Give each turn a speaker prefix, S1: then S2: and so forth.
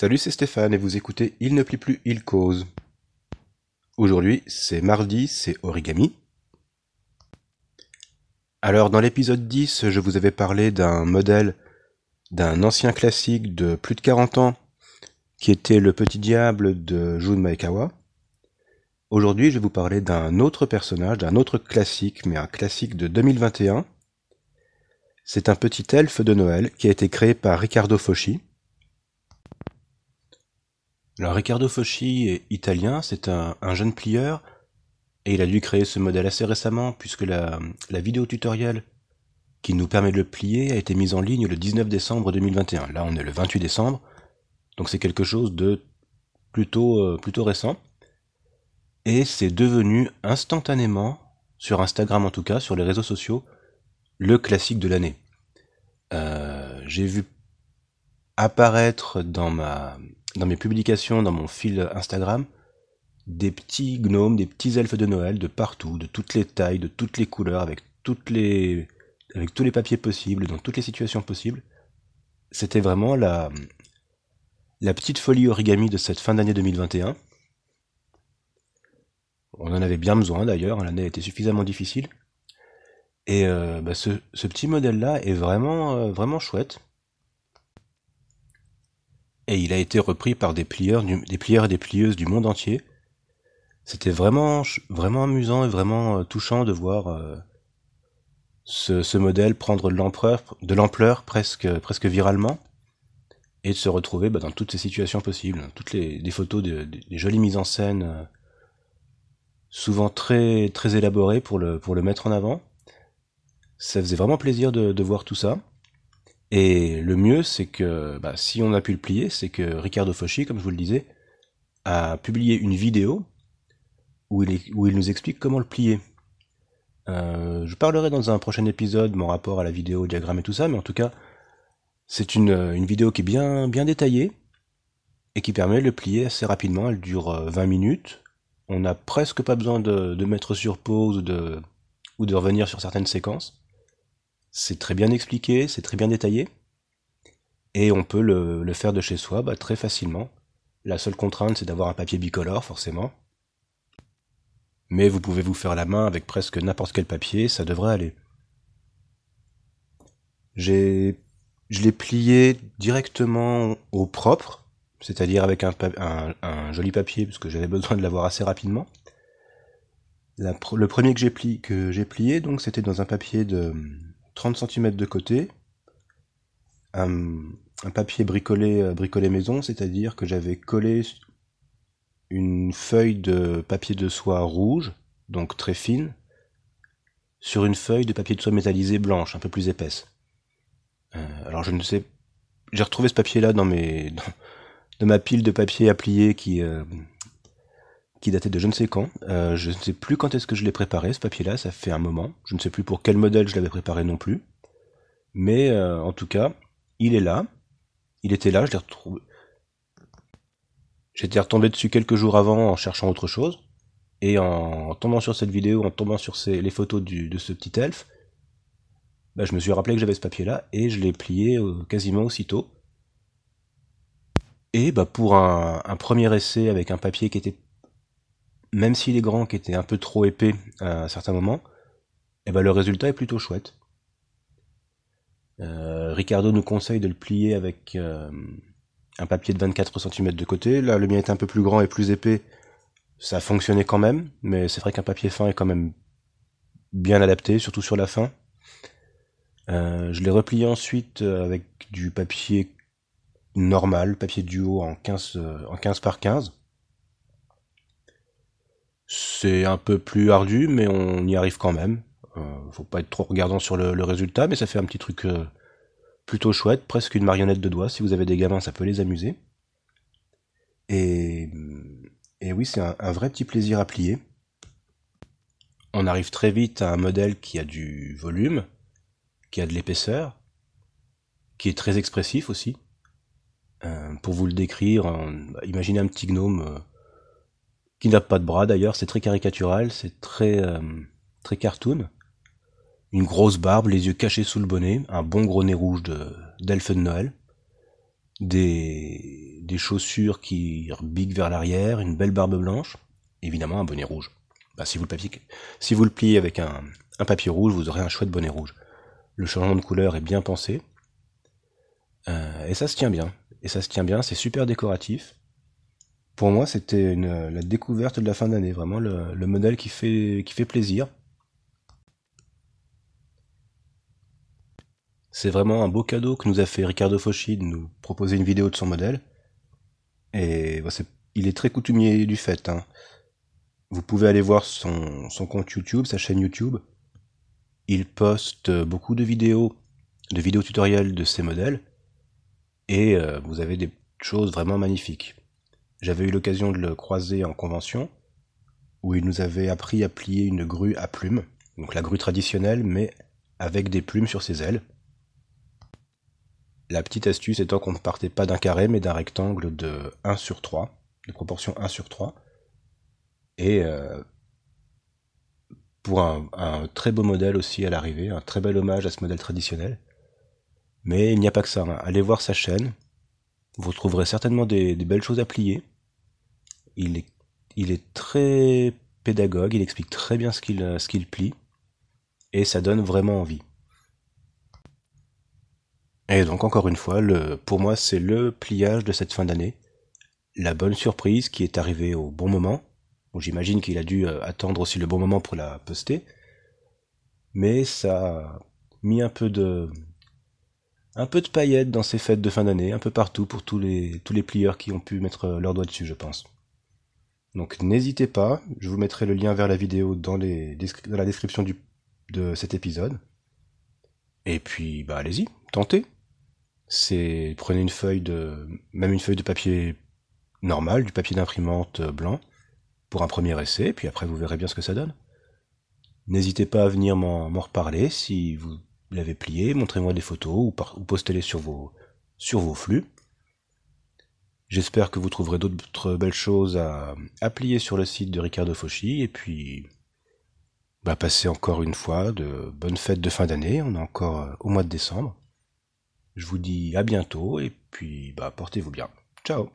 S1: Salut, c'est Stéphane et vous écoutez Il ne plie plus, il cause. Aujourd'hui, c'est mardi, c'est origami. Alors, dans l'épisode 10, je vous avais parlé d'un modèle d'un ancien classique de plus de 40 ans qui était Le Petit Diable de Jun Maekawa. Aujourd'hui, je vais vous parler d'un autre personnage, d'un autre classique, mais un classique de 2021. C'est un petit elfe de Noël qui a été créé par Riccardo Foschi. Alors Riccardo Foschi est italien, c'est un, jeune plieur, et il a dû créer ce modèle assez récemment, puisque la, vidéo tutoriel qui nous permet de le plier a été mise en ligne le 19 décembre 2021. Là on est le 28 décembre, donc c'est quelque chose de plutôt, euh, plutôt récent. Et c'est devenu instantanément, sur Instagram en tout cas, sur les réseaux sociaux, le classique de l'année. Euh, j'ai vu apparaître dans ma dans mes publications, dans mon fil Instagram, des petits gnomes, des petits elfes de Noël de partout, de toutes les tailles, de toutes les couleurs, avec toutes les, avec tous les papiers possibles, dans toutes les situations possibles. C'était vraiment la, la petite folie origami de cette fin d'année 2021. On en avait bien besoin d'ailleurs, l'année était suffisamment difficile. Et euh, bah, ce, ce, petit modèle-là est vraiment, euh, vraiment chouette et il a été repris par des plieurs, des plieurs et des plieuses du monde entier. C'était vraiment, vraiment amusant et vraiment euh, touchant de voir euh, ce, modèle prendre de l'ampleur, presque, presque viralement, et de se retrouver bah, dans toutes ces situations possibles, toutes les, photos, des jolies mises en scène, euh, souvent très, très élaborées pour le, pour le mettre en avant. Ça faisait vraiment plaisir de voir tout ça. Et le mieux, c'est que bah, si on a pu le plier, c'est que Ricardo Foschi, comme je vous le disais, a publié une vidéo où il, nous explique comment le plier. Euh, je parlerai dans un prochain épisode mon rapport à la vidéo, au diagramme et tout ça, mais en tout cas, c'est une, vidéo qui est bien, bien détaillée et qui permet de le plier assez rapidement. Elle dure 20 euh, minutes. On n'a presque pas besoin de, mettre sur pause ou de revenir sur certaines séquences. C'est très bien expliqué, c'est très bien détaillé. Et on peut le, faire de chez soi bah, très facilement. La seule contrainte, c'est d'avoir un papier bicolore, forcément. Mais vous pouvez vous faire la main avec presque n'importe quel papier, ça devrait aller. J'ai, je l'ai plié directement au propre, c'est-à-dire avec un, joli papier, parce que j'avais besoin de l'avoir assez rapidement. le premier que j'ai que j'ai plié, donc c'était dans un papier de 30 cm de côté, un, papier bricolé, euh, bricolé maison, c'est-à-dire que j'avais collé une feuille de papier de soie rouge, donc très fine, sur une feuille de papier de soie métallisé blanche, un peu plus épaisse. Euh, alors je ne sais, j'ai retrouvé ce papier-là dans mes, dans, ma pile de papier à plier qui, euh, qui datait de je ne sais quand. Euh, je ne sais plus quand est-ce que je l'ai préparé, ce papier-là, ça fait un moment. Je ne sais plus pour quel modèle je l'avais préparé non plus. Mais euh, en tout cas, il est là. Il était là, je l'ai retrouvé. J'étais retombé dessus quelques jours avant en cherchant autre chose. Et en, tombant sur cette vidéo, en tombant sur les photos de ce petit elfe, bah, je me suis rappelé que j'avais ce papier-là et je l'ai plié euh, quasiment aussitôt. Et bah, pour un, un premier essai avec un papier qui était même s'il est grand, qui était un peu trop épais à certains moments, eh ben le résultat est plutôt chouette. Euh, Ricardo nous conseille de le plier avec euh, un papier de 24 cm de côté. Là, le mien est un peu plus grand et plus épais. Ça fonctionnait quand même, mais c'est vrai qu'un papier fin est quand même bien adapté, surtout sur la fin. Euh, je l'ai replié ensuite avec du papier normal, papier duo en 15, en 15 par 15. C'est un peu plus ardu, mais on y arrive quand même. Euh, faut pas être trop regardant sur le, résultat, mais ça fait un petit truc euh, plutôt chouette, presque une marionnette de doigts. Si vous avez des gamins, ça peut les amuser. Et, oui, c'est un, un, vrai petit plaisir à plier. On arrive très vite à un modèle qui a du volume, qui a de l'épaisseur, qui est très expressif aussi. Euh, pour vous le décrire, imaginez un petit gnome qui n'a pas de bras d'ailleurs, c'est très caricatural, c'est très, euh, très cartoon. Une grosse barbe, les yeux cachés sous le bonnet, un bon gros nez rouge de, d'elfe de Noël, des, des chaussures qui biquent vers l'arrière, une belle barbe blanche, évidemment un bonnet rouge. Bah, si, vous le pliez avec un, papier rouge, vous aurez un chouette bonnet rouge. Le changement de couleur est bien pensé. Euh, et ça se tient bien. Et ça se tient bien, c'est super décoratif. Pour moi, c'était la découverte de la fin d'année, vraiment le, le, modèle qui fait, plaisir. C'est vraiment un beau cadeau que nous a fait Ricardo Foschi de nous proposer une vidéo de son modèle. Et bah, il est très coutumier du fait. Hein. Vous pouvez aller voir son, compte YouTube, sa chaîne YouTube. Il poste beaucoup de vidéos, de vidéos tutoriels de ses modèles. Et euh, vous avez des choses vraiment magnifiques. J'avais eu l'occasion de le croiser en convention, où il nous avait appris à plier une grue à plumes, donc la grue traditionnelle, mais avec des plumes sur ses ailes. La petite astuce étant qu'on ne partait pas d'un carré, mais d'un rectangle de 1 sur 3, de proportion 1 sur 3. Et euh, pour un, très beau modèle aussi à l'arrivée, un très bel hommage à ce modèle traditionnel. Mais il n'y a pas que ça. Hein. Allez voir sa chaîne. Vous trouverez certainement des, belles choses à plier. Il est, très pédagogue, il explique très bien ce qu'il plie. Et ça donne vraiment envie. Et donc encore une fois, pour moi c'est le pliage de cette fin d'année. La bonne surprise qui est arrivée au bon moment. Bon, J'imagine qu'il a dû euh, attendre aussi le bon moment pour la poster. Mais ça a mis un peu de un peu de paillettes dans ces fêtes de fin d'année, un peu partout pour tous les tous plieurs qui ont pu mettre leur doigt dessus, je pense. Donc n'hésitez pas, je vous mettrai le lien vers la vidéo dans, la description de cet épisode. Et puis bah allez-y, tentez c'est prenez une feuille de même une feuille de papier normal, du papier d'imprimante blanc pour un premier essai, puis après vous verrez bien ce que ça donne. N'hésitez pas à venir m'en reparler si vous l'avez plié, montrez-moi des photos ou, postez-les sur vos flux. J'espère que vous trouverez d'autres belles choses à, à, sur le site de Ricardo Fauchy, et puis bah, passez encore une fois de bonnes fêtes de fin d'année, on est encore au mois de décembre. Je vous dis à bientôt et puis bah, portez-vous bien. Ciao